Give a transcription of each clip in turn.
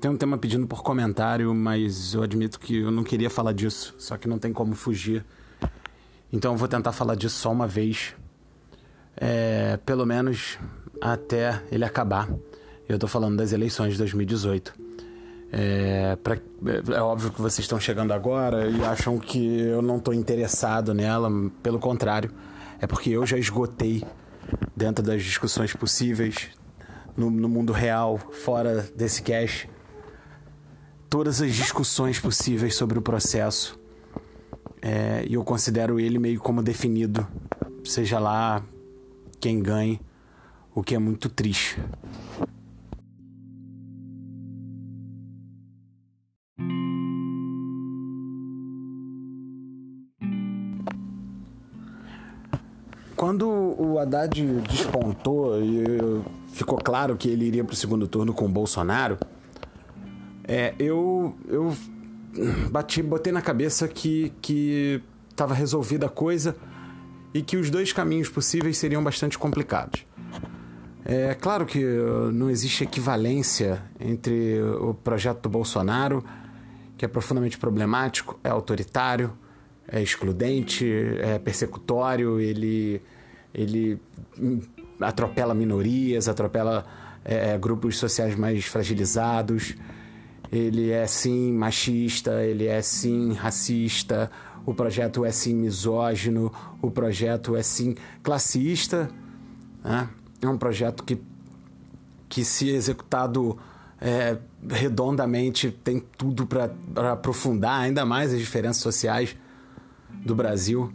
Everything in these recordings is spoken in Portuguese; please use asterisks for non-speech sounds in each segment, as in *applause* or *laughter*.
tem um tema pedindo por comentário, mas eu admito que eu não queria falar disso, só que não tem como fugir. Então eu vou tentar falar disso só uma vez, é, pelo menos até ele acabar. Eu tô falando das eleições de 2018. É, pra, é óbvio que vocês estão chegando agora e acham que eu não estou interessado nela, pelo contrário, é porque eu já esgotei dentro das discussões possíveis no, no mundo real, fora desse cash, todas as discussões possíveis sobre o processo. É, e eu considero ele meio como definido, seja lá quem ganhe, o que é muito triste. Quando o Haddad despontou e ficou claro que ele iria para o segundo turno com o Bolsonaro, é, eu, eu bati, botei na cabeça que que estava resolvida a coisa e que os dois caminhos possíveis seriam bastante complicados. É claro que não existe equivalência entre o projeto do Bolsonaro, que é profundamente problemático, é autoritário, é excludente, é persecutório, ele, ele atropela minorias, atropela é, é, grupos sociais mais fragilizados. Ele é sim machista, ele é sim racista, o projeto é sim misógino, o projeto é sim classista. Né? É um projeto que, que se executado é, redondamente, tem tudo para aprofundar ainda mais as diferenças sociais do Brasil.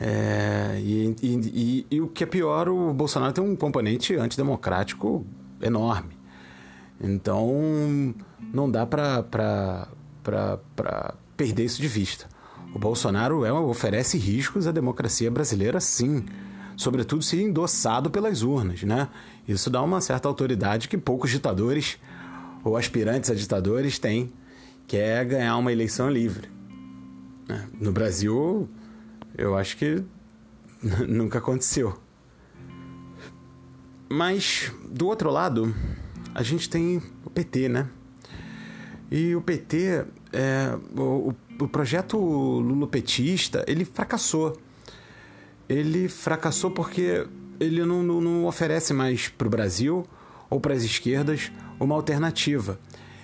É, e, e, e, e, o que é pior, o Bolsonaro tem um componente antidemocrático enorme. Então, não dá para perder isso de vista. O Bolsonaro é, oferece riscos à democracia brasileira, sim. Sobretudo se endossado pelas urnas, né? Isso dá uma certa autoridade que poucos ditadores ou aspirantes a ditadores têm, que é ganhar uma eleição livre. Né? No Brasil, eu acho que *laughs* nunca aconteceu. Mas, do outro lado, a gente tem o PT, né? E o PT, é, o, o projeto lulopetista, ele fracassou. Ele fracassou porque ele não, não, não oferece mais para o Brasil ou para as esquerdas uma alternativa.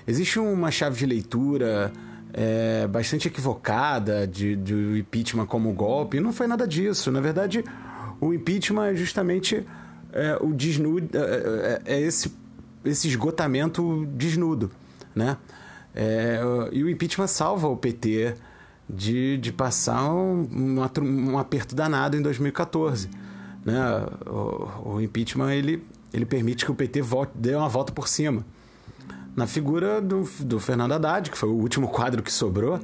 Existe uma chave de leitura é, bastante equivocada de, de impeachment como golpe. Não foi nada disso. Na verdade, o impeachment é justamente é, o desnudo, é, é, é, esse, esse esgotamento desnudo, né? É, e o impeachment salva o PT de, de passar um, um, um aperto danado em 2014. Né? O, o, impeachment ele, ele permite que o PT volte, dê uma volta por cima na figura do, do Fernando Haddad, que foi o último quadro que sobrou,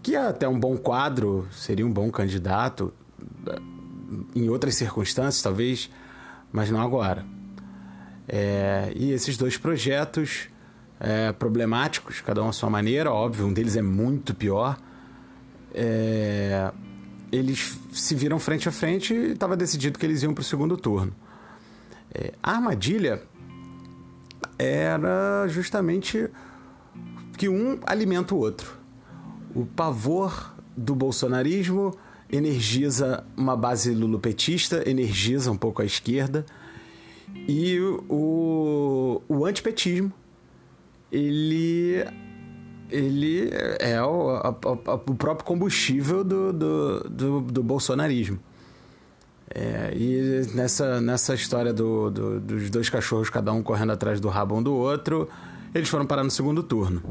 que é até um bom quadro, seria um bom candidato eh, em outras circunstâncias, talvez, mas não agora. É, e esses dois projetos é, problemáticos, cada um à sua maneira, óbvio, um deles é muito pior. É, eles se viram frente a frente e estava decidido que eles iam para o segundo turno. É, a armadilha era justamente que um alimenta o outro. O pavor do bolsonarismo energiza uma base lulopetista, energiza um pouco a esquerda, e o, o antipetismo, ele, ele é o, a, a, o próprio combustível do, do, do, do bolsonarismo. É, e nessa, nessa história do, do, dos dois cachorros, cada um correndo atrás do rabo um do outro, eles foram parar no segundo turno.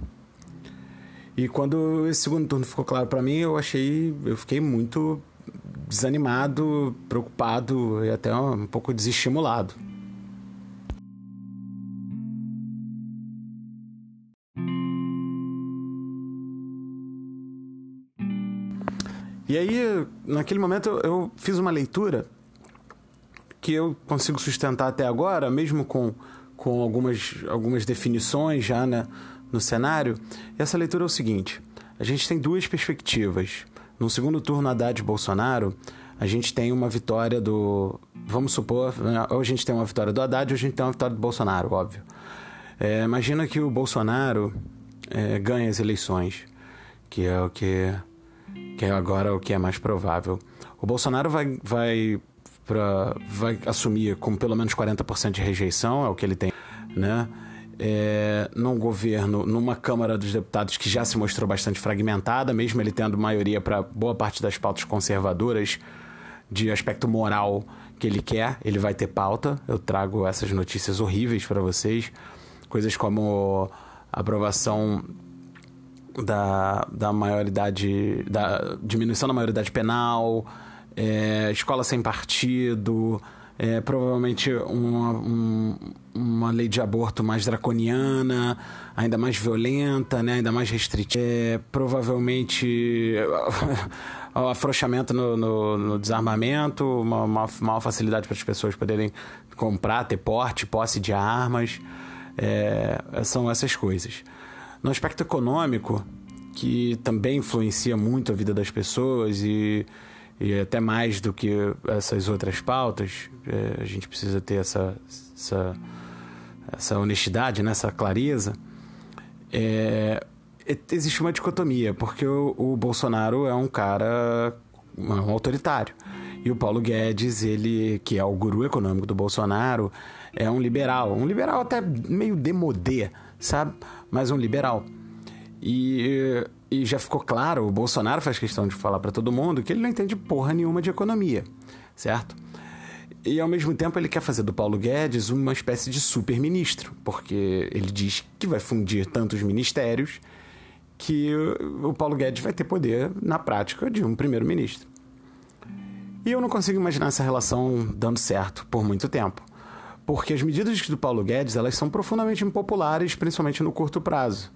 E quando esse segundo turno ficou claro para mim, eu achei. Eu fiquei muito desanimado, preocupado e até um pouco desestimulado. E aí, naquele momento, eu fiz uma leitura que eu consigo sustentar até agora, mesmo com, com algumas, algumas definições já né, no cenário. Essa leitura é o seguinte: a gente tem duas perspectivas. No segundo turno, Haddad e Bolsonaro, a gente tem uma vitória do. Vamos supor, né, ou a gente tem uma vitória do Haddad ou a gente tem uma vitória do Bolsonaro, óbvio. É, imagina que o Bolsonaro é, ganha as eleições, que é o que, que é agora o que é mais provável. O Bolsonaro vai, vai, pra, vai assumir com pelo menos 40% de rejeição, é o que ele tem, né? É, num governo, numa Câmara dos Deputados que já se mostrou bastante fragmentada, mesmo ele tendo maioria para boa parte das pautas conservadoras de aspecto moral que ele quer, ele vai ter pauta. Eu trago essas notícias horríveis para vocês, coisas como aprovação da, da maioridade, da diminuição da maioridade penal, é, escola sem partido, é, provavelmente uma, um, uma lei de aborto mais draconiana, ainda mais violenta, né, ainda mais restritiva. É, provavelmente *laughs* o afrouxamento no, no, no desarmamento, uma, uma maior facilidade para as pessoas poderem comprar, ter porte, posse de armas. É, são essas coisas. No aspecto econômico, que também influencia muito a vida das pessoas e, e até mais do que essas outras pautas, é, a gente precisa ter essa, essa, essa honestidade, né? essa clareza. É, existe uma dicotomia, porque o, o Bolsonaro é um cara um autoritário. E o Paulo Guedes, ele, que é o guru econômico do Bolsonaro, é um liberal. Um liberal até meio demodê, sabe? Mas um liberal. E, e já ficou claro, o Bolsonaro faz questão de falar para todo mundo que ele não entende porra nenhuma de economia, certo? E ao mesmo tempo ele quer fazer do Paulo Guedes uma espécie de super-ministro, porque ele diz que vai fundir tantos ministérios que o Paulo Guedes vai ter poder, na prática, de um primeiro-ministro. E eu não consigo imaginar essa relação dando certo por muito tempo. Porque as medidas do Paulo Guedes elas são profundamente impopulares, principalmente no curto prazo.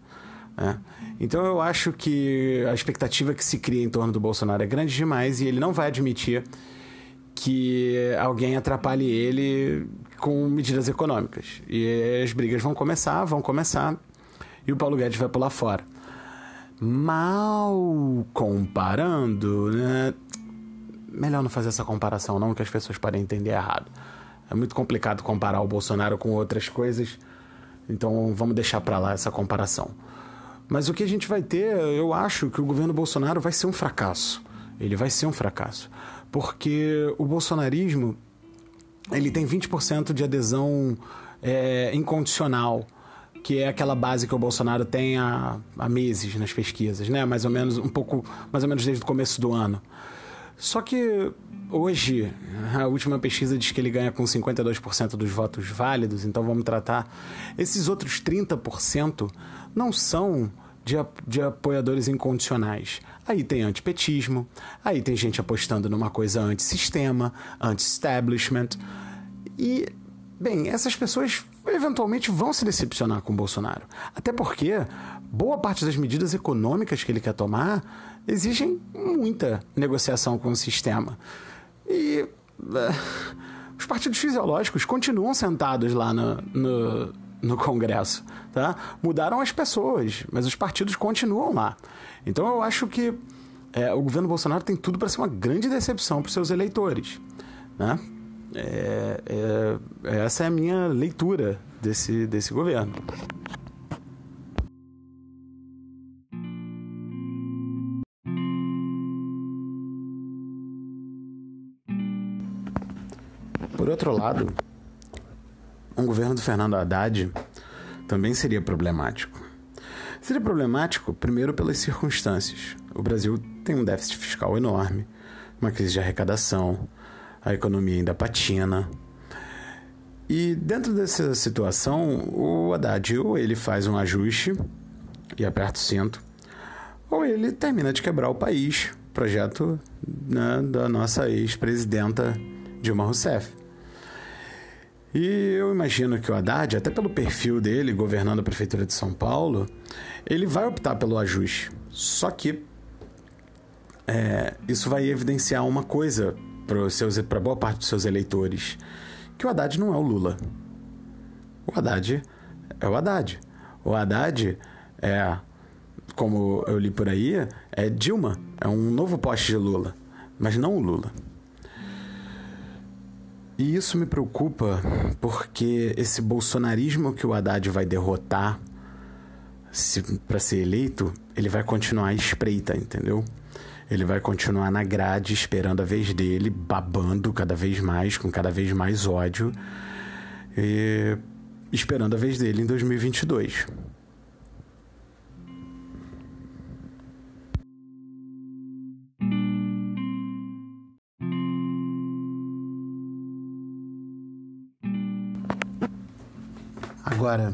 Né? Então eu acho que a expectativa que se cria em torno do Bolsonaro é grande demais e ele não vai admitir que alguém atrapalhe ele com medidas econômicas. E as brigas vão começar, vão começar, e o Paulo Guedes vai pular fora mal comparando, né? Melhor não fazer essa comparação, não, que as pessoas podem entender errado. É muito complicado comparar o Bolsonaro com outras coisas, então vamos deixar para lá essa comparação. Mas o que a gente vai ter, eu acho que o governo Bolsonaro vai ser um fracasso. Ele vai ser um fracasso. Porque o bolsonarismo ele tem 20% de adesão é, incondicional que é aquela base que o Bolsonaro tem há, há meses nas pesquisas, né? Mais ou menos, um pouco, mais ou menos desde o começo do ano. Só que hoje, a última pesquisa diz que ele ganha com 52% dos votos válidos, então vamos tratar. Esses outros 30% não são de, de apoiadores incondicionais. Aí tem antipetismo, aí tem gente apostando numa coisa anti-sistema, anti-establishment. E, bem, essas pessoas eventualmente vão se decepcionar com Bolsonaro. Até porque boa parte das medidas econômicas que ele quer tomar exigem muita negociação com o sistema. E uh, os partidos fisiológicos continuam sentados lá no, no, no Congresso. Tá? Mudaram as pessoas, mas os partidos continuam lá. Então eu acho que é, o governo Bolsonaro tem tudo para ser uma grande decepção para os seus eleitores. Né? É, é, essa é a minha leitura desse, desse governo. Por outro lado, um governo do Fernando Haddad também seria problemático. Seria problemático, primeiro, pelas circunstâncias. O Brasil tem um déficit fiscal enorme, uma crise de arrecadação, a economia ainda patina. E dentro dessa situação, o Haddad ou ele faz um ajuste e aperta o cinto, ou ele termina de quebrar o país, projeto né, da nossa ex-presidenta Dilma Rousseff. E eu imagino que o Haddad, até pelo perfil dele governando a prefeitura de São Paulo, ele vai optar pelo ajuste. Só que é, isso vai evidenciar uma coisa para boa parte dos seus eleitores, que o Haddad não é o Lula. O Haddad é o Haddad. O Haddad é, como eu li por aí, é Dilma, é um novo poste de Lula, mas não o Lula. E isso me preocupa porque esse bolsonarismo que o Haddad vai derrotar para ser eleito, ele vai continuar à espreita, entendeu? Ele vai continuar na grade esperando a vez dele, babando cada vez mais, com cada vez mais ódio, e esperando a vez dele em 2022. Agora,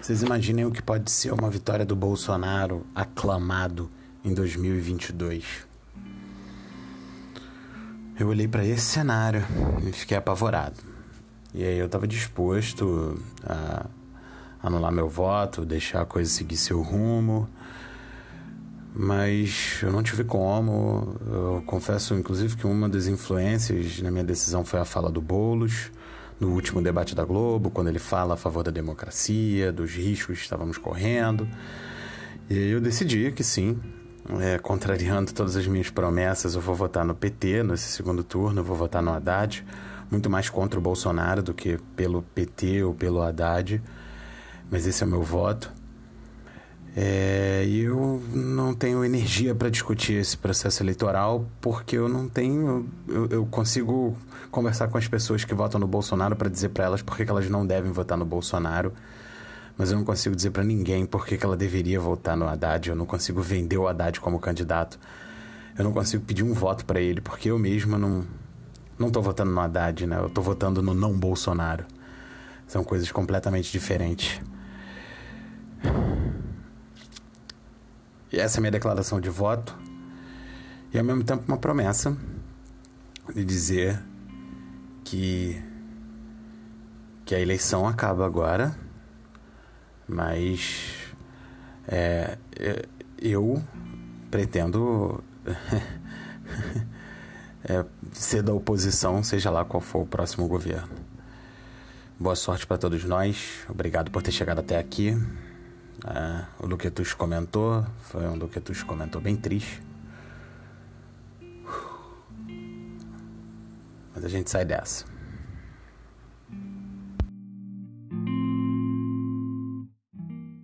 vocês imaginem o que pode ser uma vitória do Bolsonaro aclamado em 2022. Eu olhei para esse cenário e fiquei apavorado. E aí eu estava disposto a anular meu voto, deixar a coisa seguir seu rumo. Mas eu não tive como. Eu confesso, inclusive, que uma das influências na minha decisão foi a fala do Bolos no último debate da Globo, quando ele fala a favor da democracia, dos riscos que estávamos correndo. E eu decidi que sim, é, contrariando todas as minhas promessas, eu vou votar no PT nesse segundo turno, eu vou votar no Haddad, muito mais contra o Bolsonaro do que pelo PT ou pelo Haddad, mas esse é o meu voto. É, eu não tenho energia para discutir esse processo eleitoral porque eu não tenho. Eu, eu consigo conversar com as pessoas que votam no Bolsonaro para dizer para elas por que elas não devem votar no Bolsonaro, mas eu não consigo dizer para ninguém por que ela deveria votar no Haddad. Eu não consigo vender o Haddad como candidato. Eu não consigo pedir um voto para ele porque eu mesma não não tô votando no Haddad, né? Eu tô votando no não Bolsonaro. São coisas completamente diferentes. E essa é minha declaração de voto. E ao mesmo tempo uma promessa de dizer que que a eleição acaba agora, mas é, eu pretendo *laughs* é, ser da oposição, seja lá qual for o próximo governo. Boa sorte para todos nós. Obrigado por ter chegado até aqui. É, o Luquetus comentou, foi um Luquetus comentou bem triste. Mas a gente sai dessa.